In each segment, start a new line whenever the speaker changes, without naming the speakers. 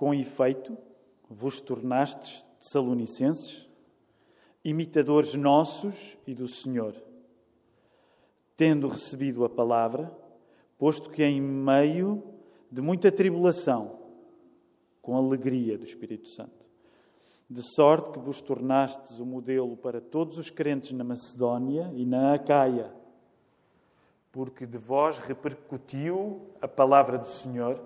Com efeito, vos tornastes Tessalonicenses, imitadores nossos e do Senhor, tendo recebido a palavra, posto que em meio de muita tribulação, com alegria do Espírito Santo, de sorte que vos tornastes o modelo para todos os crentes na Macedónia e na Acaia, porque de vós repercutiu a palavra do Senhor,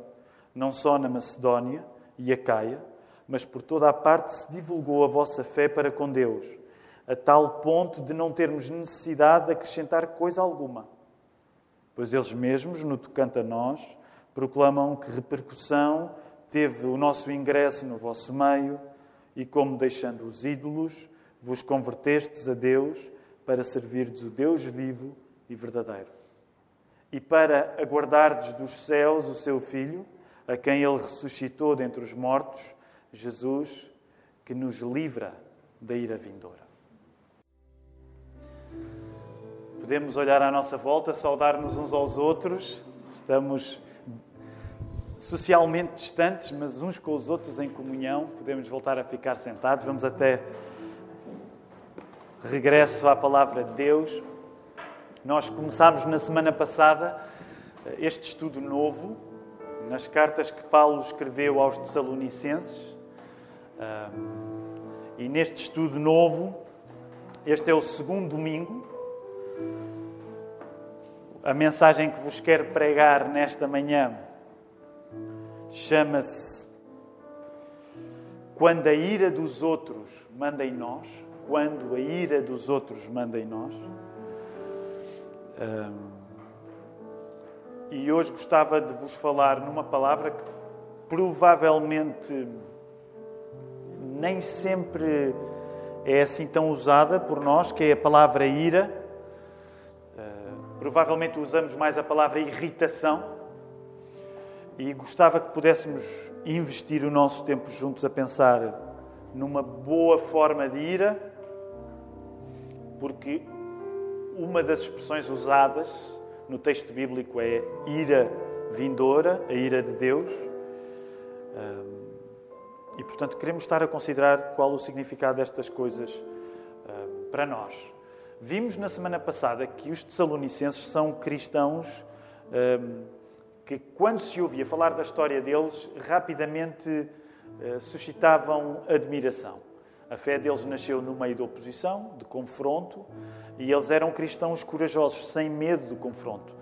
não só na Macedónia e Acaia, mas por toda a parte se divulgou a vossa fé para com Deus, a tal ponto de não termos necessidade de acrescentar coisa alguma. Pois eles mesmos, no tocante a nós, proclamam que repercussão teve o nosso ingresso no vosso meio e como deixando os ídolos, vos convertestes a Deus para servirdes o Deus vivo e verdadeiro. E para aguardardes dos céus o seu Filho, a quem ele ressuscitou dentre os mortos, Jesus, que nos livra da ira vindoura. Podemos olhar à nossa volta, saudar-nos uns aos outros. Estamos socialmente distantes, mas uns com os outros em comunhão. Podemos voltar a ficar sentados. Vamos até regresso à palavra de Deus. Nós começámos na semana passada este estudo novo nas cartas que Paulo escreveu aos Tessalonicenses. E neste estudo novo, este é o segundo domingo. A mensagem que vos quero pregar nesta manhã chama-se Quando a ira dos outros manda em nós. Quando a ira dos outros manda em nós. E hoje gostava de vos falar numa palavra que provavelmente nem sempre é assim tão usada por nós, que é a palavra ira. Uh, provavelmente usamos mais a palavra irritação. E gostava que pudéssemos investir o nosso tempo juntos a pensar numa boa forma de ira, porque uma das expressões usadas no texto bíblico é ira vindoura, a ira de Deus. E, portanto, queremos estar a considerar qual o significado destas coisas para nós. Vimos na semana passada que os Tessalonicenses são cristãos que, quando se ouvia falar da história deles, rapidamente uh, suscitavam admiração. A fé deles nasceu no meio da oposição, de confronto, e eles eram cristãos corajosos, sem medo do confronto.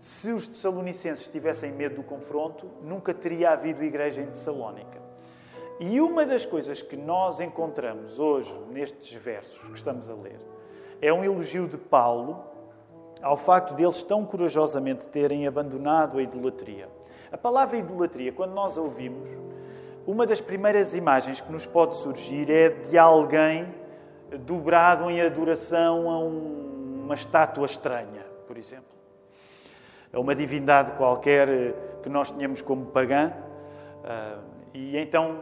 Se os Tessalonicenses tivessem medo do confronto, nunca teria havido igreja em Tessalónica. E uma das coisas que nós encontramos hoje nestes versos que estamos a ler é um elogio de Paulo ao facto de eles tão corajosamente terem abandonado a idolatria. A palavra idolatria, quando nós a ouvimos, uma das primeiras imagens que nos pode surgir é de alguém dobrado em adoração a uma estátua estranha, por exemplo. A uma divindade qualquer que nós tínhamos como pagã. Ah, e então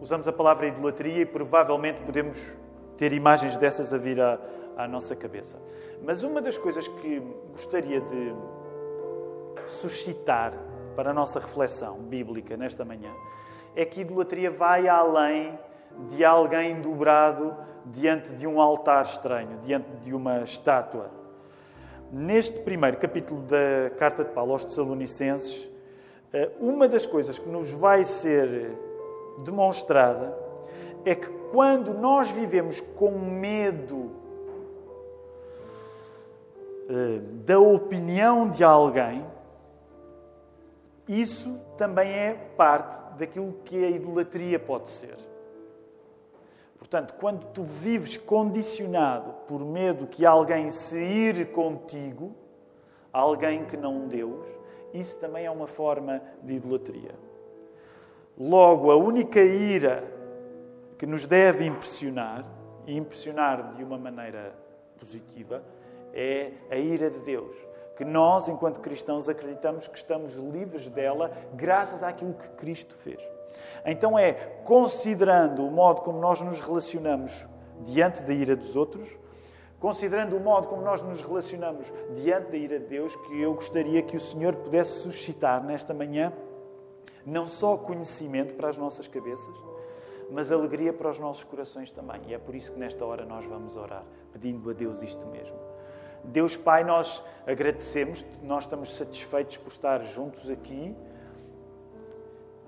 usamos a palavra idolatria e provavelmente podemos ter imagens dessas a vir à, à nossa cabeça. Mas uma das coisas que gostaria de suscitar para a nossa reflexão bíblica nesta manhã é que idolatria vai além de alguém dobrado diante de um altar estranho, diante de uma estátua. Neste primeiro capítulo da carta de Paulo aos Tessalonicenses, eh, uma das coisas que nos vai ser demonstrada é que quando nós vivemos com medo eh, da opinião de alguém, isso também é parte daquilo que a idolatria pode ser. Portanto, quando tu vives condicionado por medo que alguém se ire contigo, alguém que não Deus, isso também é uma forma de idolatria. Logo, a única ira que nos deve impressionar, e impressionar de uma maneira positiva, é a ira de Deus. Que nós, enquanto cristãos, acreditamos que estamos livres dela graças àquilo que Cristo fez. Então é considerando o modo como nós nos relacionamos diante da ira dos outros, considerando o modo como nós nos relacionamos diante da ira de Deus, que eu gostaria que o Senhor pudesse suscitar nesta manhã Não só conhecimento para as nossas cabeças, mas alegria para os nossos corações também. E é por isso que nesta hora nós vamos orar, pedindo a Deus isto mesmo. Deus Pai, nós agradecemos, nós estamos satisfeitos por estar juntos aqui.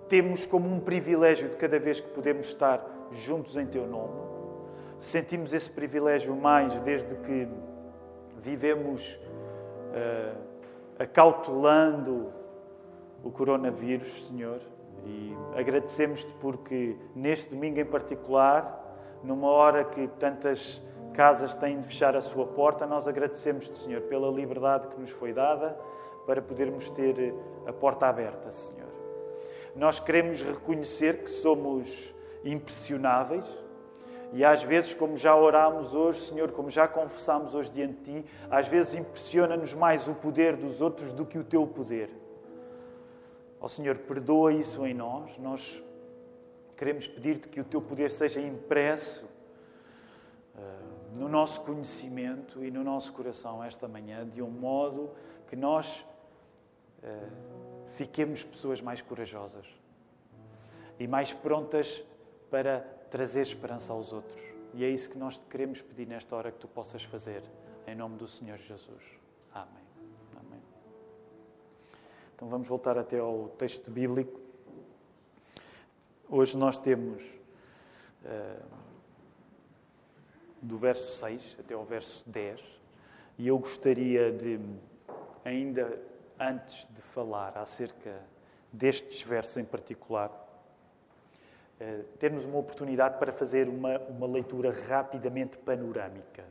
Temos como um privilégio de cada vez que podemos estar juntos em Teu nome. Sentimos esse privilégio mais desde que vivemos uh, acautelando o coronavírus, Senhor. E agradecemos-te porque neste domingo em particular, numa hora que tantas casas têm de fechar a sua porta, nós agradecemos-te, Senhor, pela liberdade que nos foi dada para podermos ter a porta aberta, Senhor. Nós queremos reconhecer que somos impressionáveis e às vezes, como já orámos hoje, Senhor, como já confessámos hoje diante de Ti, às vezes impressiona-nos mais o poder dos outros do que o Teu poder. Ó oh, Senhor, perdoa isso em nós. Nós queremos pedir-te que o teu poder seja impresso uh, no nosso conhecimento e no nosso coração esta manhã, de um modo que nós uh, fiquemos pessoas mais corajosas e mais prontas para trazer esperança aos outros. E é isso que nós queremos pedir nesta hora que tu possas fazer, em nome do Senhor Jesus. Amém. Então vamos voltar até ao texto bíblico. Hoje nós temos uh, do verso 6 até ao verso 10, e eu gostaria de, ainda antes de falar acerca destes versos em particular, uh, termos uma oportunidade para fazer uma, uma leitura rapidamente panorâmica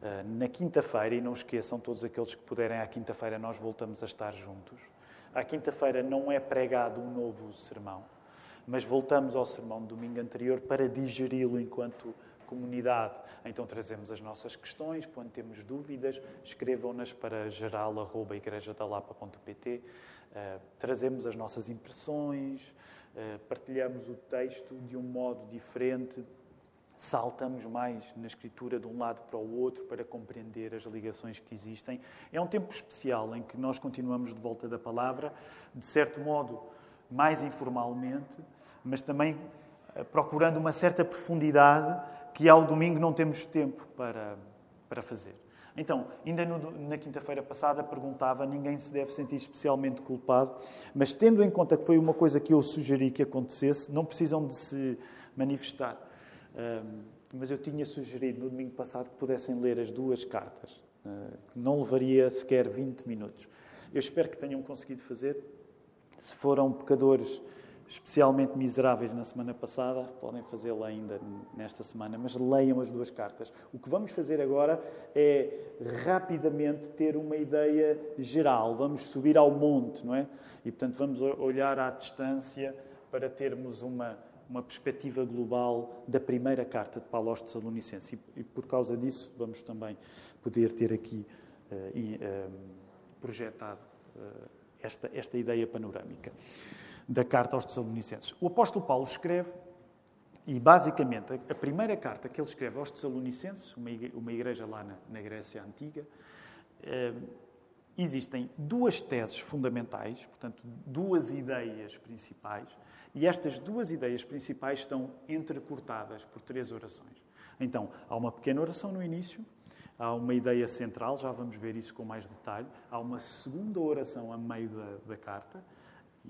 ah, na quinta-feira, e não esqueçam, todos aqueles que puderem, à quinta-feira nós voltamos a estar juntos. À quinta-feira não é pregado um novo sermão, mas voltamos ao sermão do domingo anterior para digeri-lo enquanto comunidade. Então trazemos as nossas questões, quando temos dúvidas, escrevam-nas para geral.igrejadalapa.pt. Uh, ah, trazemos as nossas impressões, uh, partilhamos o texto de um modo diferente saltamos mais na escritura de um lado para o outro para compreender as ligações que existem. É um tempo especial em que nós continuamos de volta da palavra, de certo modo, mais informalmente, mas também eh, procurando uma certa profundidade que ao domingo não temos tempo para, para fazer. Então, ainda no, na quinta-feira passada perguntava, ninguém se deve sentir especialmente culpado, mas tendo em conta que foi uma coisa que eu sugeri que acontecesse, não precisam de se manifestar mas eu tinha sugerido no domingo passado que pudessem ler as duas cartas, uh, que não levaria sequer 20 minutos. Eu espero que tenham conseguido fazer. Se foram pecadores especialmente miseráveis na semana passada, podem fazê-lo ainda nesta semana, mas leiam as duas cartas. O que vamos fazer agora é rapidamente ter uma ideia geral. Vamos subir ao monte, não é? E portanto vamos olhar à distância para termos uma uma perspectiva global da primeira carta de Paulo aos Tessalonicenses. E, e por causa disso, vamos também poder ter aqui uh, projetado uh, esta, esta ideia panorâmica da carta aos Tessalonicenses. O apóstolo Paulo escreve, e basicamente a, primeira carta que ele escreve aos Tessalonicenses, uma, igreja lá na, Grécia Antiga, existem duas teses fundamentais, portanto, duas ideias principais e estas duas ideias principais estão entrecortadas por três orações. Então, há uma pequena oração no início, há uma ideia central, já vamos ver isso com mais detalhe, há uma segunda oração a meio da, da carta,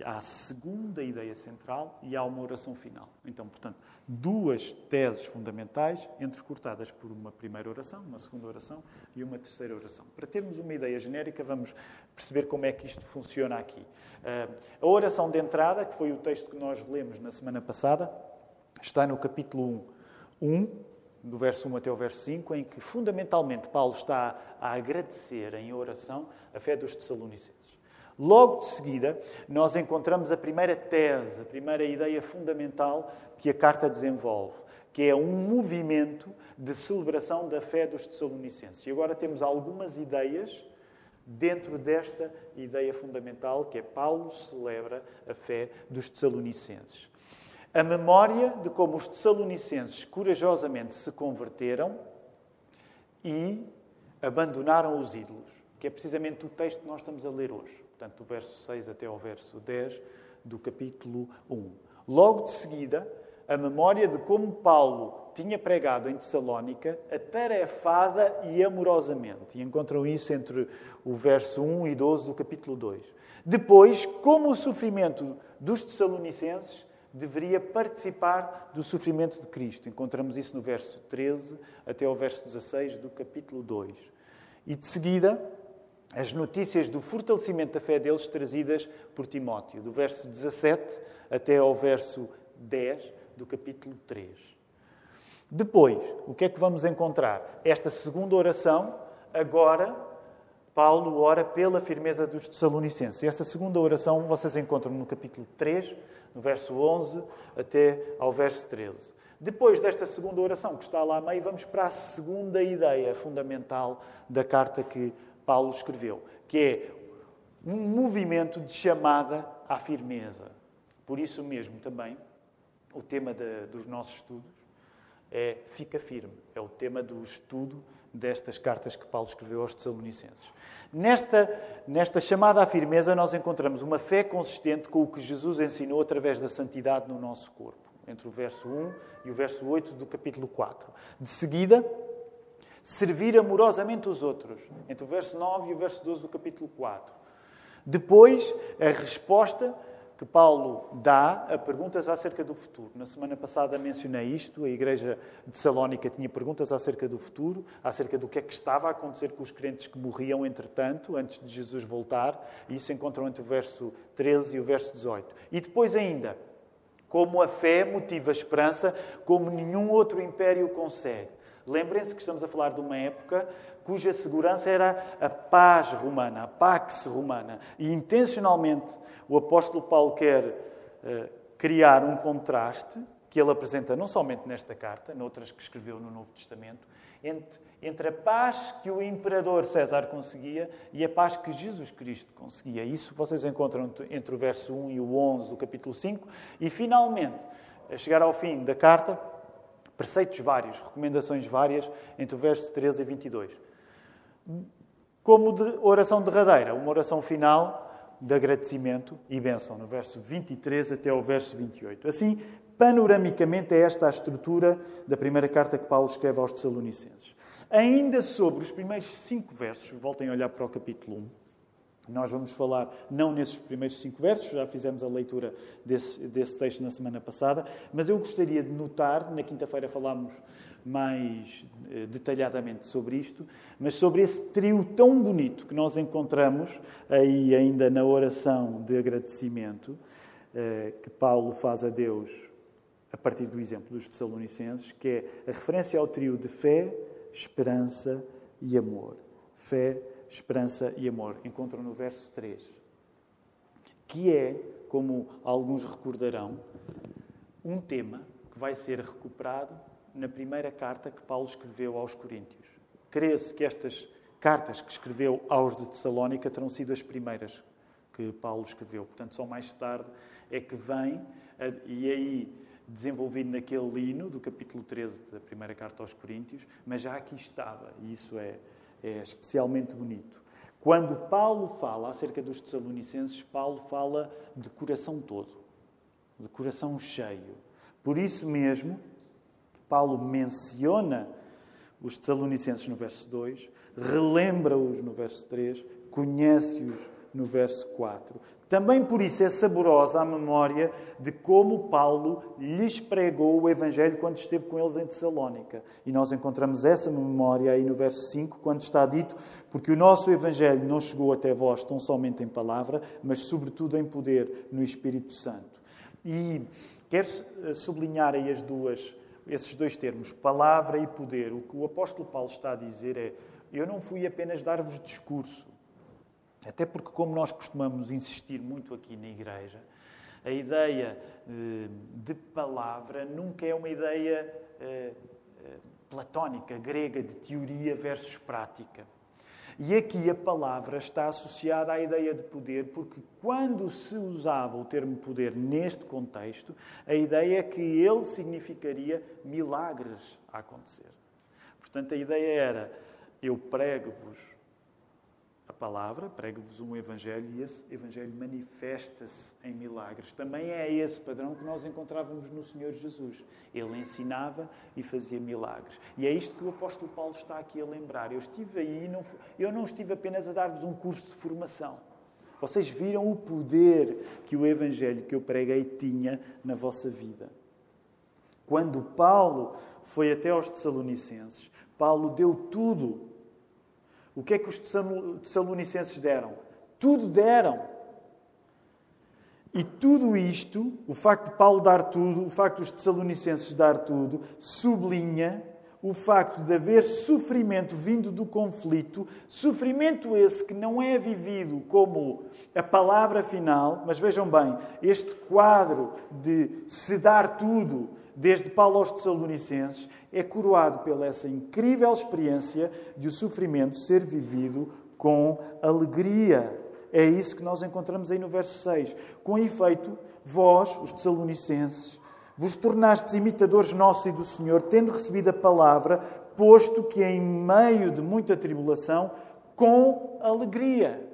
há a segunda ideia central e há uma oração final. Então, portanto, duas teses fundamentais entrecortadas por uma primeira oração, uma segunda oração e uma terceira oração. Para termos uma ideia genérica, vamos perceber como é que isto funciona aqui. Ah, a oração de entrada, que foi o texto que nós lemos na semana passada, está no capítulo 1, 1 do verso 1 até o verso 5, em que fundamentalmente Paulo está a agradecer em oração a fé dos Tessalonicenses. Logo de seguida, nós encontramos a primeira tese, a primeira ideia fundamental que a carta desenvolve, que é um movimento de celebração da fé dos Tessalonicenses. E agora temos algumas ideias dentro desta ideia fundamental que é Paulo celebra a fé dos Tessalonicenses. A memória de como os Tessalonicenses corajosamente se converteram e abandonaram os ídolos, que é precisamente o texto que nós estamos a ler hoje. Portanto, do verso 6 até ao verso 10 do capítulo 1. Logo de seguida, a memória de como Paulo tinha pregado em Tessalónica, atarefada e amorosamente. E encontram isso entre o verso 1 e 12 do capítulo 2. Depois, como o sofrimento dos Tessalonicenses deveria participar do sofrimento de Cristo. Encontramos isso no verso 13 até ao verso 16 do capítulo 2. E de seguida, as notícias do fortalecimento da fé deles trazidas por Timóteo, do verso 17 até ao verso 10 do capítulo 3. Depois, o que é que vamos encontrar? Esta segunda oração, agora, Paulo ora pela firmeza dos Tessalonicenses. Essa segunda oração vocês encontram no capítulo 3, no verso 11 até ao verso 13. Depois desta segunda oração, que está lá a meio, vamos para a segunda ideia fundamental da carta que Paulo escreveu, que é um movimento de chamada à firmeza. Por isso mesmo também, o tema de, dos nossos estudos é Fica Firme. É o tema do estudo destas cartas que Paulo escreveu aos Tessalonicenses. Nesta, nesta chamada à firmeza, nós encontramos uma fé consistente com o que Jesus ensinou através da santidade no nosso corpo, entre o verso 1 e o verso 8 do capítulo 4. De seguida, servir amorosamente os outros, entre o verso 9 e o verso 12 do capítulo 4. Depois, a resposta que Paulo dá a perguntas acerca do futuro. Na semana passada mencionei isto, a igreja de Salónica tinha perguntas acerca do futuro, acerca do que é que estava a acontecer com os crentes que morriam entretanto, antes de Jesus voltar, e isso encontram entre o verso 13 e o verso 18. E depois ainda, como a fé motiva a esperança, como nenhum outro império consegue. Lembrem-se que estamos a falar de uma época cuja segurança era a paz romana, a pax romana. E intencionalmente o apóstolo Paulo quer uh, criar um contraste que ele apresenta não somente nesta carta, noutras que escreveu no Novo Testamento, entre, entre a paz que o imperador César conseguia e a paz que Jesus Cristo conseguia. Isso vocês encontram entre o verso 1 e o 11 do capítulo 5. E finalmente, a chegar ao fim da carta, Preceitos vários, recomendações várias, entre o verso 13 e 22. Como de oração derradeira, uma oração final de agradecimento e bênção, no verso 23 até o verso 28. Assim, panoramicamente, é esta a estrutura da primeira carta que Paulo escreve aos Tessalonicenses. Ainda sobre os primeiros cinco versos, voltem a olhar para o capítulo 1. Nós vamos falar, não nesses primeiros cinco versos, já fizemos a leitura desse, desse texto na semana passada, mas eu gostaria de notar, na quinta-feira falámos mais eh, detalhadamente sobre isto, mas sobre esse trio tão bonito que nós encontramos aí ainda na oração de agradecimento eh, que Paulo faz a Deus a partir do exemplo dos Tessalonicenses, que é a referência ao trio de fé, esperança e amor. Fé, esperança e amor. Encontram no verso 3. Que é, como alguns recordarão, um tema que vai ser recuperado na primeira carta que Paulo escreveu aos Coríntios. Crê-se que estas cartas que escreveu aos de Tessalónica terão sido as primeiras que Paulo escreveu. Portanto, só mais tarde é que vem, e aí desenvolvido naquele hino do capítulo 13 da primeira carta aos Coríntios, mas já aqui estava, e isso é, é especialmente bonito. Quando Paulo fala acerca dos Tessalonicenses, Paulo fala de coração todo, de coração cheio. Por isso mesmo, Paulo menciona os Tessalonicenses no verso 2, relembra-os no verso 3, conhece-os no verso 4. Também por isso é saborosa a memória de como Paulo lhes pregou o Evangelho quando esteve com eles em Tessalónica. E nós encontramos essa memória aí no verso 5, quando está dito: Porque o nosso Evangelho não chegou até vós tão somente em palavra, mas sobretudo em poder no Espírito Santo. E quero sublinhar aí as duas, esses dois termos, palavra e poder. O que o apóstolo Paulo está a dizer é: Eu não fui apenas dar-vos discurso até porque, como nós costumamos insistir muito aqui na Igreja, a ideia eh, de palavra nunca é uma ideia eh, eh, platónica, grega, de teoria versus prática. E aqui a palavra está associada à ideia de poder, porque quando se usava o termo poder neste contexto, a ideia é que ele significaria milagres a acontecer. Portanto, a ideia era: eu prego-vos palavra, prego-vos um Evangelho e esse Evangelho manifesta-se em milagres. Também é esse padrão que nós encontrávamos no Senhor Jesus. Ele ensinava e fazia milagres. E é isto que o apóstolo Paulo está aqui a lembrar. Eu estive aí, não, eu não estive apenas a dar-vos um curso de formação. Vocês viram o poder que o Evangelho que eu preguei tinha na vossa vida. Quando Paulo foi até aos Tessalonicenses, Paulo deu tudo. O que é que os Tessalonicenses deram? Tudo deram. E tudo isto, o facto de Paulo dar tudo, o facto dos Tessalonicenses dar tudo, sublinha o facto de haver sofrimento vindo do conflito, sofrimento esse que não é vivido como a palavra final, mas vejam bem, este quadro de se dar tudo, desde Paulo aos Tessalonicenses, é coroado pela essa incrível experiência de o sofrimento ser vivido com alegria. É isso que nós encontramos aí no verso 6. Com efeito, vós, os Tessalonicenses, vos tornastes imitadores nossos e do Senhor, tendo recebido a palavra, posto que em meio de muita tribulação, com alegria.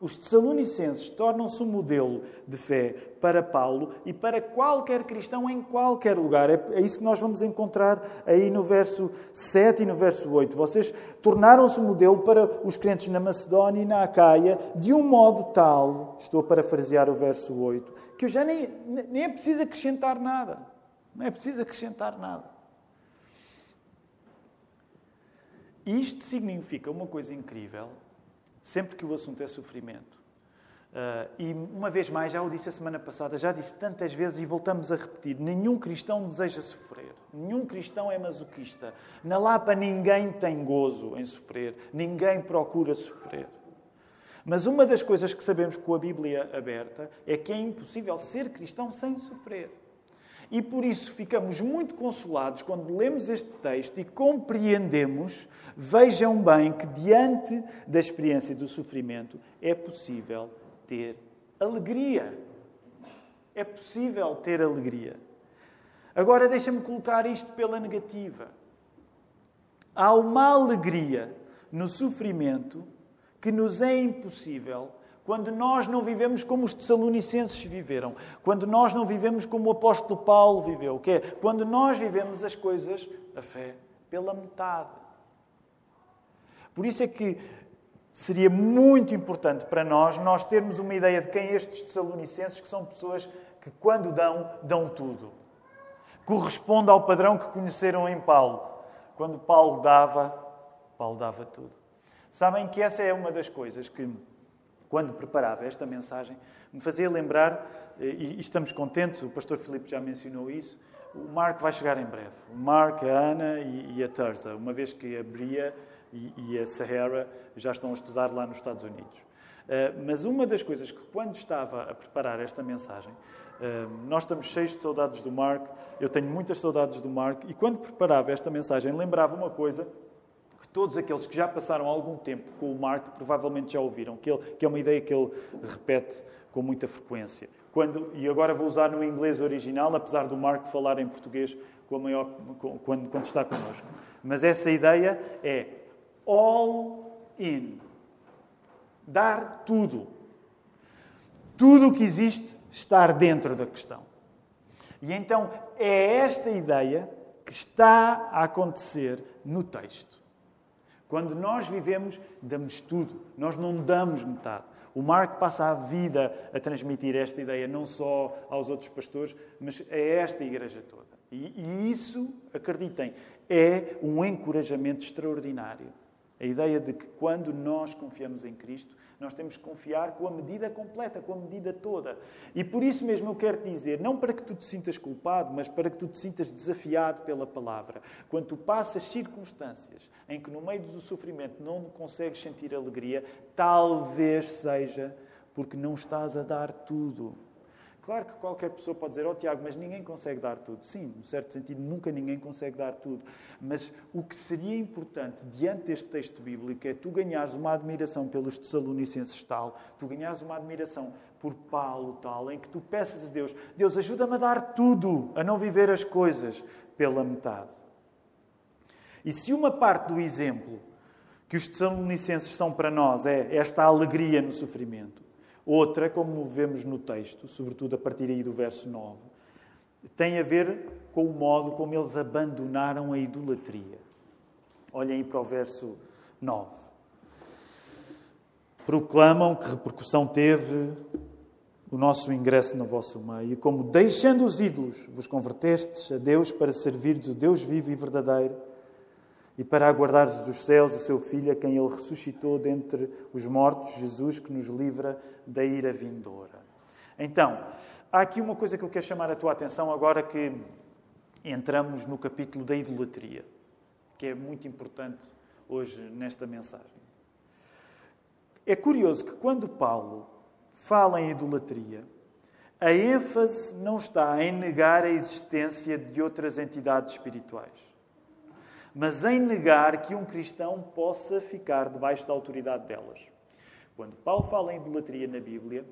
Os Tessalonicenses tornam-se um modelo de fé para Paulo e para qualquer cristão em qualquer lugar. É, é isso que nós vamos encontrar aí no verso 7 e no verso 8. Vocês tornaram-se um modelo para os crentes na Macedónia e na Acaia de um modo tal, estou a parafrasear o verso 8, que eu já nem, nem é preciso acrescentar nada. Não é preciso acrescentar nada. Isto significa uma coisa incrível sempre que o assunto é sofrimento. Uh, e uma vez mais, já o disse a semana passada, já disse tantas vezes e voltamos a repetir: nenhum cristão deseja sofrer, nenhum cristão é masoquista. Na Lapa ninguém tem gozo em sofrer, ninguém procura sofrer. Mas uma das coisas que sabemos com a Bíblia aberta é que é impossível ser cristão sem sofrer. E por isso ficamos muito consolados quando lemos este texto e compreendemos, vejam bem, que diante da experiência do sofrimento é possível ter alegria. É possível ter alegria. Agora deixa-me colocar isto pela negativa. Há uma alegria no sofrimento que nos é impossível quando nós não vivemos como os tessalonicenses viveram, quando nós não vivemos como o apóstolo Paulo viveu, que é quando nós vivemos as coisas, a fé, pela metade. Por isso é que seria muito importante para nós nós termos uma ideia de quem estes tessalonicenses, que são pessoas que quando dão, dão tudo. Corresponde ao padrão que conheceram em Paulo. Quando Paulo dava, Paulo dava tudo. Sabem que essa é uma das coisas que quando preparava esta mensagem, me fazia lembrar, eh, e estamos contentes, o pastor Filipe já mencionou isso, o Mark vai chegar em breve. O Mark, a Ana e, a Terza, uma vez que a Bria e, a Sahara já estão a estudar lá nos Estados Unidos. Eh, mas uma das coisas que, quando estava a preparar esta mensagem, eh, nós estamos cheios de saudades do Mark, eu tenho muitas saudades do Mark, e quando preparava esta mensagem, lembrava uma coisa Todos aqueles que já passaram algum tempo com o Mark provavelmente já ouviram, que, ele, que é uma ideia que ele repete com muita frequência. Quando, e agora vou usar no inglês original, apesar do Mark falar em português com a maior, com, quando, quando está connosco. Mas essa ideia é all in. Dar tudo. Tudo o que existe estar dentro da questão. E então é esta ideia que está a acontecer no texto. Quando nós vivemos, damos tudo, nós não damos metade. O Marco passa a vida a transmitir esta ideia, não só aos outros pastores, mas a esta igreja toda. E, isso, acreditem, é um encorajamento extraordinário. A ideia de que quando nós confiamos em Cristo, nós temos que confiar com a medida completa, com a medida toda. E por isso mesmo eu quero te dizer, não para que tu te sintas culpado, mas para que tu te sintas desafiado pela palavra. Quando tu passas circunstâncias em que no meio do sofrimento não consegues sentir alegria, talvez seja porque não estás a dar tudo. Claro que qualquer pessoa pode dizer, oh Tiago, mas ninguém consegue dar tudo. Sim, no certo sentido, nunca ninguém consegue dar tudo. Mas o que seria importante diante deste texto bíblico é tu ganhares uma admiração pelos Tessalonicenses tal, tu ganhares uma admiração por Paulo tal, em que tu peças a Deus, Deus ajuda-me a dar tudo, a não viver as coisas pela metade. E se uma parte do exemplo que os Tessalonicenses são para nós é esta alegria no sofrimento. Outra, como vemos no texto, sobretudo a partir aí do verso 9, tem a ver com o modo como eles abandonaram a idolatria. Olhem aí para o verso 9. Proclamam que repercussão teve o nosso ingresso no vosso meio, como deixando os ídolos vos convertestes a Deus para servirdes o Deus vivo e verdadeiro e para aguardares dos céus o seu Filho, a quem ele ressuscitou dentre os mortos, Jesus, que nos livra da ira vindoura. Então, há aqui uma coisa que eu quero chamar a tua atenção agora que entramos no capítulo da idolatria, que é muito importante hoje nesta mensagem. É curioso que quando Paulo fala em idolatria, a ênfase não está em negar a existência de outras entidades espirituais, mas em negar que um cristão possa ficar debaixo da autoridade delas. Quando Paulo fala em idolatria na Bíblia,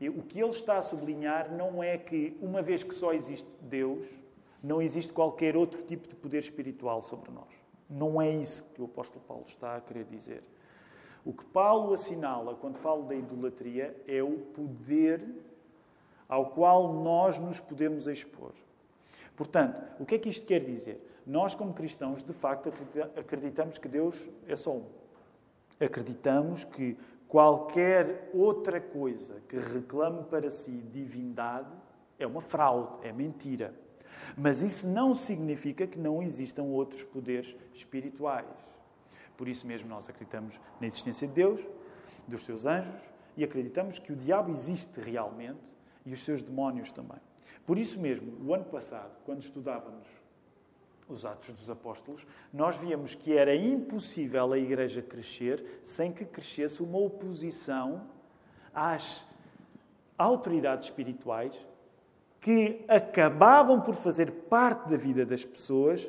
o que ele está a sublinhar não é que, uma vez que só existe Deus, não existe qualquer outro tipo de poder espiritual sobre nós. Não é isso que o apóstolo Paulo está a querer dizer. O que Paulo assinala quando fala da idolatria é o poder ao qual nós nos podemos expor. Portanto, o que é que isto quer dizer? Nós, como cristãos, de facto acreditamos que Deus é só um. Acreditamos que qualquer outra coisa que reclame para si divindade é uma fraude, é mentira. Mas isso não significa que não existam outros poderes espirituais. Por isso mesmo nós acreditamos na existência de Deus, dos seus anjos e acreditamos que o diabo existe realmente e os seus demónios também. Por isso mesmo, o ano passado, quando estudávamos os Atos dos Apóstolos, nós víamos que era impossível a Igreja crescer sem que crescesse uma oposição às autoridades espirituais que acabavam por fazer parte da vida das pessoas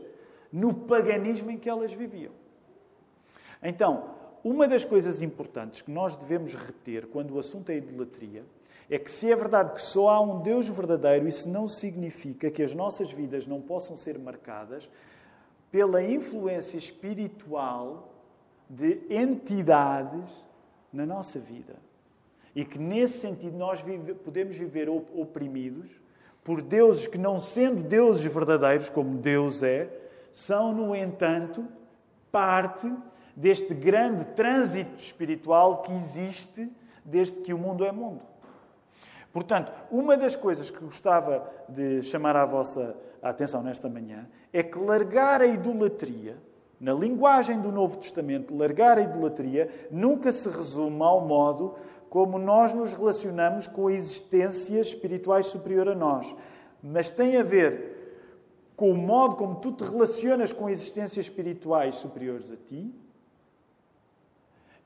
no paganismo em que elas viviam. Então, uma das coisas importantes que nós devemos reter quando o assunto é idolatria é que, se é verdade que só há um Deus verdadeiro, isso não significa que as nossas vidas não possam ser marcadas pela influência espiritual de entidades na nossa vida. E que, nesse sentido, nós vive, podemos viver oprimidos por deuses que, não sendo deuses verdadeiros, como Deus é, são, no entanto, parte deste grande trânsito espiritual que existe desde que o mundo é mundo. Portanto, uma das coisas que gostava de chamar a vossa atenção nesta manhã é que largar a idolatria, na linguagem do Novo Testamento, largar a idolatria nunca se resume ao modo como nós nos relacionamos com a existência espiritual superior a nós, mas tem a ver com o modo como tu te relacionas com existências espirituais superiores a ti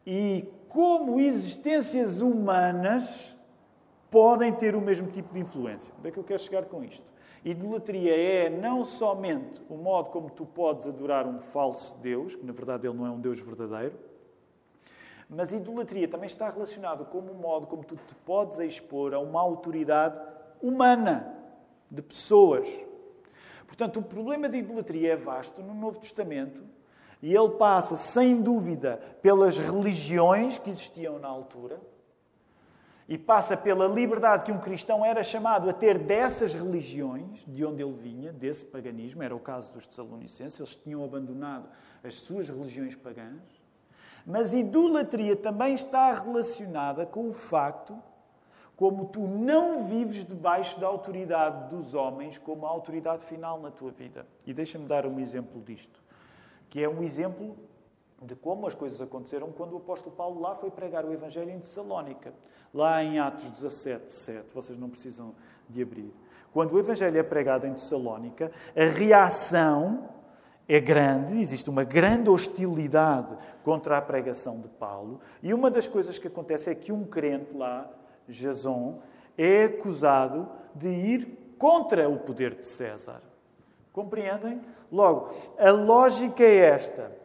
e como existências humanas podem ter o mesmo tipo de influência. Onde é que eu quero chegar com isto? Idolatria é não somente o modo como tu podes adorar um falso Deus, que na verdade ele não é um Deus verdadeiro, mas idolatria também está relacionado com o modo como tu te podes expor a uma autoridade humana, de pessoas. Portanto, o problema da idolatria é vasto no Novo Testamento e ele passa, sem dúvida, pelas religiões que existiam na altura e passa pela liberdade que um cristão era chamado a ter dessas religiões, de onde ele vinha, desse paganismo. Era o caso dos Tessalonicenses, eles tinham abandonado as suas religiões pagãs. Mas idolatria também está relacionada com o facto como tu não vives debaixo da autoridade dos homens como a autoridade final na tua vida. E deixa-me dar um exemplo disto, que é um exemplo de como as coisas aconteceram quando o apóstolo Paulo lá foi pregar o Evangelho em Tessalónica. Lá em Atos 17, 7, vocês não precisam de abrir. Quando o Evangelho é pregado em Tessalónica, a reação é grande, existe uma grande hostilidade contra a pregação de Paulo, e uma das coisas que acontece é que um crente lá, Jason, é acusado de ir contra o poder de César. Compreendem? Logo, a lógica é esta.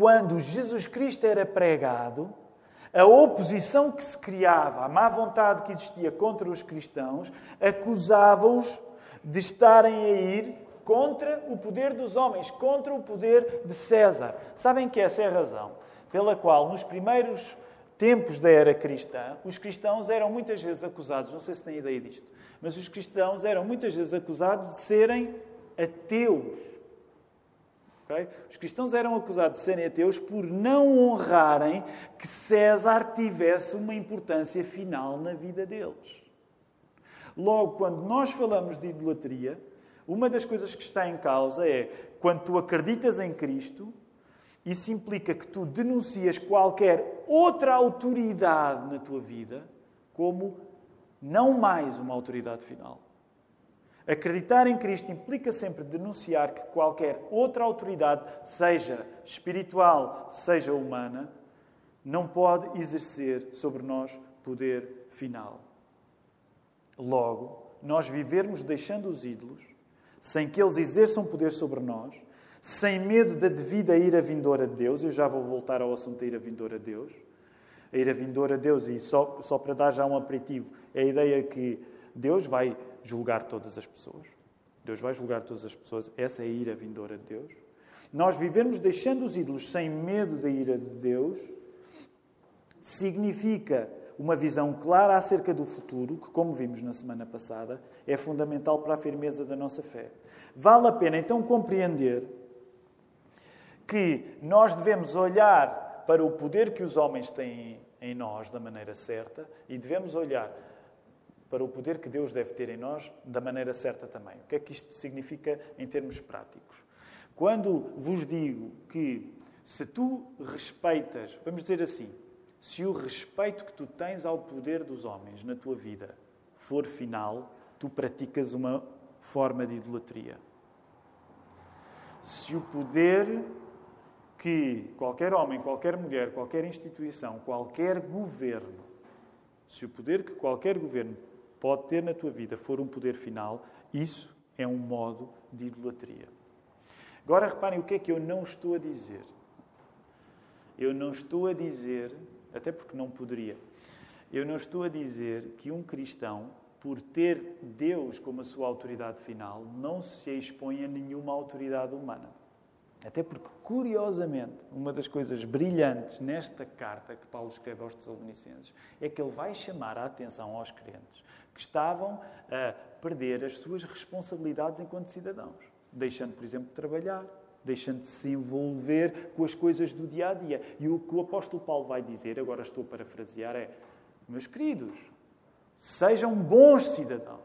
Quando Jesus Cristo era pregado, a oposição que se criava, a má vontade que existia contra os cristãos, acusava-os de estarem a ir contra o poder dos homens, contra o poder de César. Sabem que essa é a razão? pela qual, nos primeiros tempos da era cristã, os cristãos eram muitas vezes acusados, não sei se têm ideia disto, mas os cristãos eram muitas vezes acusados de serem ateus. Okay? Os cristãos eram acusados de serem ateus por não honrarem que César tivesse uma importância final na vida deles. Logo, quando nós falamos de idolatria, uma das coisas que está em causa é quando tu acreditas em Cristo, isso implica que tu denuncias qualquer outra autoridade na tua vida como não mais uma autoridade final. Acreditar em Cristo implica sempre denunciar que qualquer outra autoridade, seja espiritual, seja humana, não pode exercer sobre nós poder final. Logo, nós vivermos deixando os ídolos, sem que eles exerçam poder sobre nós, sem medo da devida ira vindoura de Deus, eu já vou voltar ao assunto da ira vindoura de Deus. A ira vindoura de Deus, e só, só para dar já um aperitivo, é a ideia que Deus vai julgar todas as pessoas. Deus vai julgar todas as pessoas. Essa é a ira vindoura de Deus. Nós vivemos deixando os ídolos sem medo da ira de Deus significa uma visão clara acerca do futuro, que, como vimos na semana passada, é fundamental para a firmeza da nossa fé. Vale a pena então compreender que nós devemos olhar para o poder que os homens têm em nós da maneira certa e devemos olhar para o poder que Deus deve ter em nós da maneira certa também. O que é que isto significa em termos práticos? Quando vos digo que se tu respeitas, vamos dizer assim, se o respeito que tu tens ao poder dos homens na tua vida for final, tu praticas uma forma de idolatria. Se o poder que qualquer homem, qualquer mulher, qualquer instituição, qualquer governo, se o poder que qualquer governo pode ter na tua vida for um poder final, isso é um modo de idolatria. Agora reparem o que é que eu não estou a dizer. Eu não estou a dizer até porque não poderia. Eu não estou a dizer que um cristão, por ter Deus como a sua autoridade final, não se expõe a nenhuma autoridade humana. Até porque, curiosamente, uma das coisas brilhantes nesta carta que Paulo escreve aos Tessalonicenses é que ele vai chamar a atenção aos crentes que estavam a perder as suas responsabilidades enquanto cidadãos, deixando, por exemplo, de trabalhar, deixando de se envolver com as coisas do dia a dia. E o que o apóstolo Paulo vai dizer, agora estou a parafrasear, é: meus queridos, sejam bons cidadãos.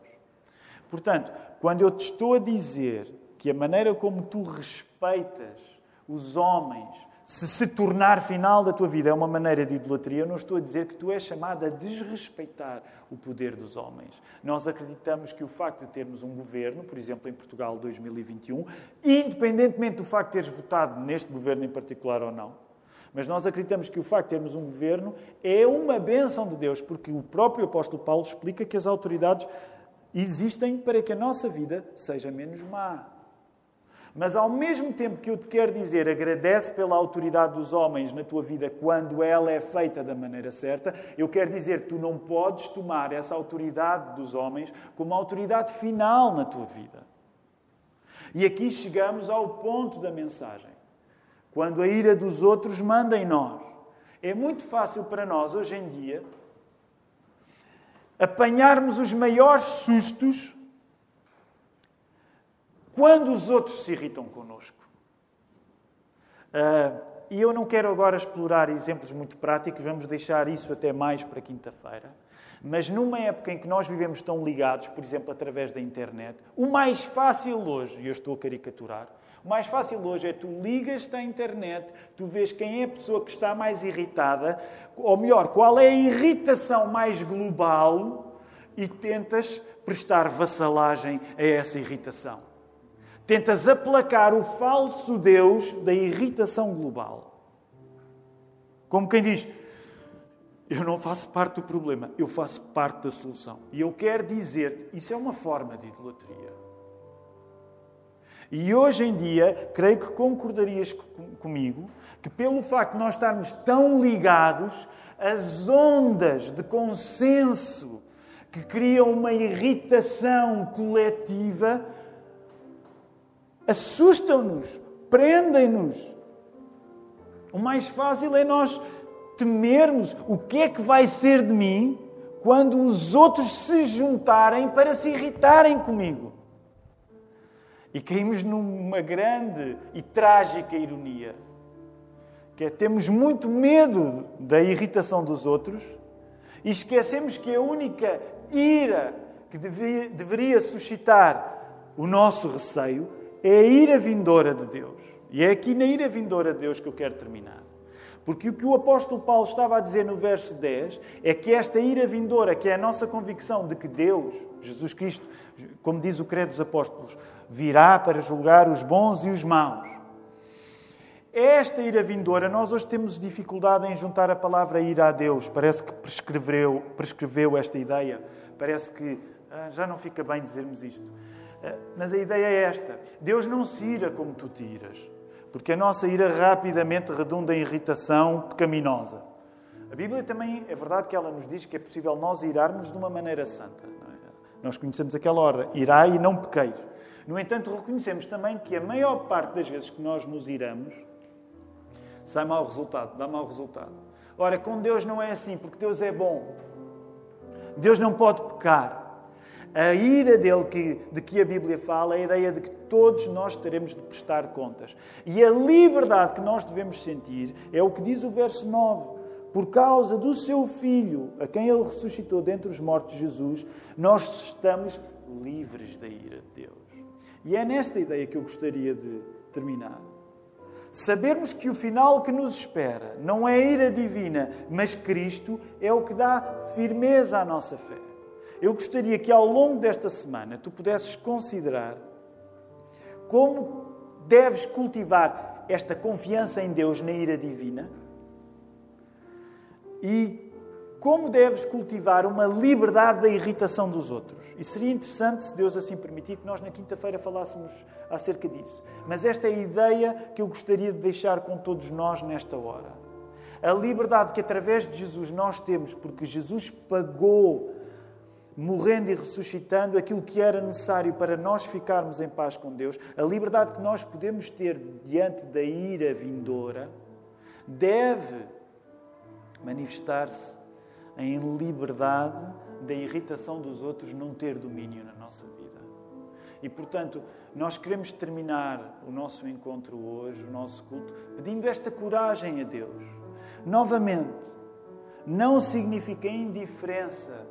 Portanto, quando eu te estou a dizer que a maneira como tu respeitas os homens, se se tornar final da tua vida é uma maneira de idolatria, eu não estou a dizer que tu és chamado a desrespeitar o poder dos homens. Nós acreditamos que o facto de termos um governo, por exemplo, em Portugal 2021, independentemente do facto de teres votado neste governo em particular ou não, mas nós acreditamos que o facto de termos um governo é uma bênção de Deus, porque o próprio apóstolo Paulo explica que as autoridades existem para que a nossa vida seja menos má. Mas ao mesmo tempo que eu te quero dizer, agradece pela autoridade dos homens na tua vida quando ela é feita da maneira certa, eu quero dizer, tu não podes tomar essa autoridade dos homens como autoridade final na tua vida. E aqui chegamos ao ponto da mensagem. Quando a ira dos outros manda em nós. É muito fácil para nós, hoje em dia, apanharmos os maiores sustos quando os outros se irritam connosco. Uh, e eu não quero agora explorar exemplos muito práticos, vamos deixar isso até mais para quinta-feira. Mas numa época em que nós vivemos tão ligados, por exemplo, através da internet, o mais fácil hoje, e eu estou a caricaturar, o mais fácil hoje é tu ligas-te à internet, tu vês quem é a pessoa que está mais irritada, ou melhor, qual é a irritação mais global e tentas prestar vassalagem a essa irritação. Tentas aplacar o falso Deus da irritação global. Como quem diz: Eu não faço parte do problema, eu faço parte da solução. E eu quero dizer-te: isso é uma forma de idolatria. E hoje em dia, creio que concordarias comigo que, pelo facto de nós estarmos tão ligados, as ondas de consenso que criam uma irritação coletiva assustam-nos, prendem-nos. O mais fácil é nós temermos o que é que vai ser de mim quando os outros se juntarem para se irritarem comigo. E caímos numa grande e trágica ironia, que é temos muito medo da irritação dos outros e esquecemos que a única ira que devia, deveria suscitar o nosso receio é a ira vindoura de Deus. E é aqui na ira vindoura de Deus que eu quero terminar. Porque o que o apóstolo Paulo estava a dizer no verso 10 é que esta ira vindoura, que é a nossa convicção de que Deus, Jesus Cristo, como diz o credo dos apóstolos, virá para julgar os bons e os maus. Esta ira vindoura, nós hoje temos dificuldade em juntar a palavra ira a Deus. Parece que prescreveu, prescreveu esta ideia. Parece que ah, já não fica bem dizermos isto. Ah, mas a ideia é esta: Deus não se ira como tu te iras. Porque a nossa ira rapidamente redunda em irritação pecaminosa. A Bíblia também, é verdade que ela nos diz que é possível nós irarmos de uma maneira santa. É? Nós conhecemos aquela ordem, irai e não pequeis. No entanto, reconhecemos também que a maior parte das vezes que nós nos iramos, sai mau resultado, dá mau resultado. Ora, com Deus não é assim, porque Deus é bom. Deus não pode pecar. A ira dele que, de que a Bíblia fala é a ideia de que todos nós teremos de prestar contas. E a liberdade que nós devemos sentir é o que diz o verso 9. Por causa do seu Filho, a quem ele ressuscitou dentre os mortos, Jesus, nós estamos livres da ira de Deus. E é nesta ideia que eu gostaria de terminar. Sabermos que o final que nos espera não é a ira divina, mas Cristo é o que dá firmeza à nossa fé. Eu gostaria que ao longo desta semana tu pudesses considerar como deves cultivar esta confiança em Deus na ira divina e como deves cultivar uma liberdade da irritação dos outros. E seria interessante, se Deus assim permitir, que nós na quinta-feira falássemos acerca disso. Mas esta é a ideia que eu gostaria de deixar com todos nós nesta hora. A liberdade que através de Jesus nós temos, porque Jesus pagou morrendo e ressuscitando aquilo que era necessário para nós ficarmos em paz com Deus, a liberdade que nós podemos ter diante da ira vindoura, deve manifestar-se em liberdade da irritação dos outros não ter domínio na nossa vida. E, portanto, nós queremos terminar o nosso encontro hoje, o nosso culto, pedindo esta coragem a Deus. Novamente, não significa indiferença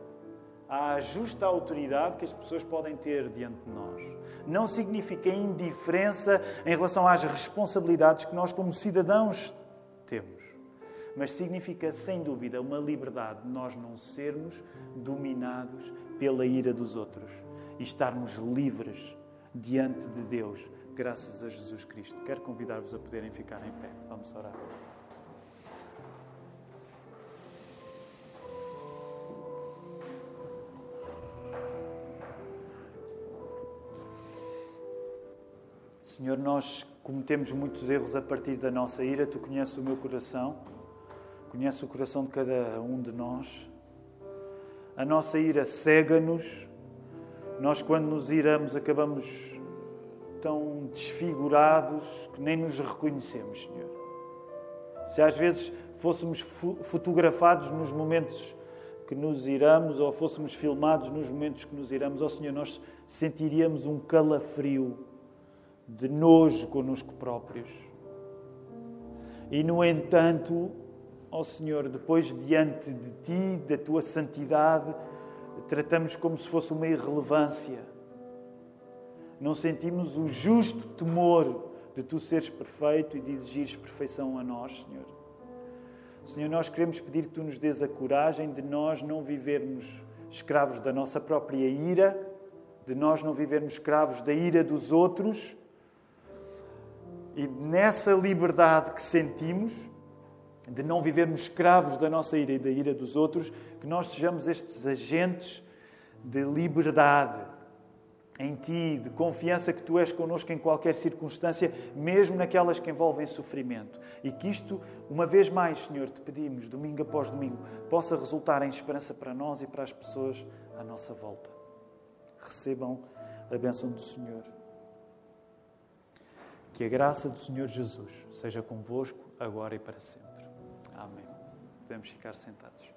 à justa autoridade que as pessoas podem ter diante de nós. Não significa indiferença em relação às responsabilidades que nós, como cidadãos, temos. Mas significa, sem dúvida, uma liberdade de nós não sermos dominados pela ira dos outros e estarmos livres diante de Deus, graças a Jesus Cristo. Quero convidar-vos a poderem ficar em pé. Vamos orar. Senhor, nós cometemos muitos erros a partir da nossa ira. Tu conheces o meu coração, conheces o coração de cada um de nós. A nossa ira cega-nos. Nós, quando nos iramos, acabamos tão desfigurados que nem nos reconhecemos, Senhor. Se às vezes fôssemos fotografados nos momentos que nos iramos ou fôssemos filmados nos momentos que nos iramos, ó oh, Senhor, nós sentiríamos um calafrio de nojo conosco próprios. E, no entanto, ó Senhor, depois diante de Ti, da Tua santidade, tratamos como se fosse uma irrelevância. Não sentimos o justo temor de Tu seres perfeito e de exigires perfeição a nós, Senhor. Senhor, nós queremos pedir que Tu nos dês a coragem de nós não vivermos escravos da nossa própria ira, de nós não vivermos escravos da ira dos outros, e nessa liberdade que sentimos, de não vivermos escravos da nossa ira e da ira dos outros, que nós sejamos estes agentes de liberdade em Ti, de confiança que Tu és connosco em qualquer circunstância, mesmo naquelas que envolvem sofrimento. E que isto, uma vez mais, Senhor, te pedimos, domingo após domingo, possa resultar em esperança para nós e para as pessoas à nossa volta. Recebam a bênção do Senhor. Que a graça do Senhor Jesus seja convosco agora e para sempre. Amém. Podemos ficar sentados.